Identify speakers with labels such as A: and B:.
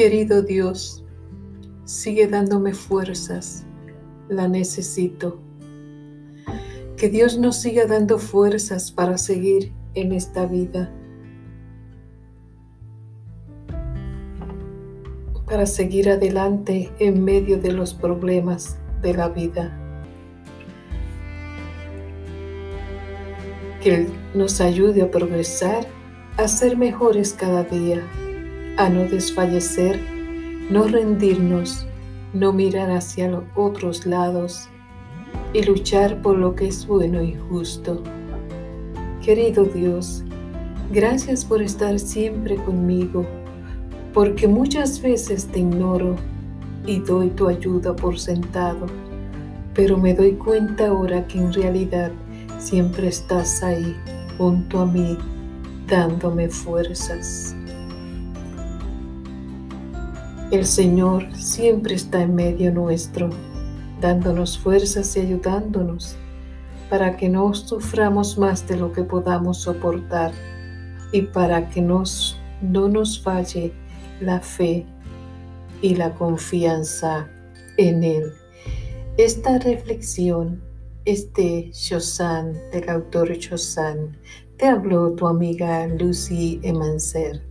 A: Querido Dios, sigue dándome fuerzas, la necesito. Que Dios nos siga dando fuerzas para seguir en esta vida, para seguir adelante en medio de los problemas de la vida. Que Él nos ayude a progresar, a ser mejores cada día a no desfallecer, no rendirnos, no mirar hacia los otros lados y luchar por lo que es bueno y justo. Querido Dios, gracias por estar siempre conmigo, porque muchas veces te ignoro y doy tu ayuda por sentado, pero me doy cuenta ahora que en realidad siempre estás ahí junto a mí, dándome fuerzas. El Señor siempre está en medio nuestro, dándonos fuerzas y ayudándonos para que no suframos más de lo que podamos soportar y para que nos, no nos falle la fe y la confianza en Él. Esta reflexión este Shosan del autor Shosan te habló tu amiga Lucy Emancer.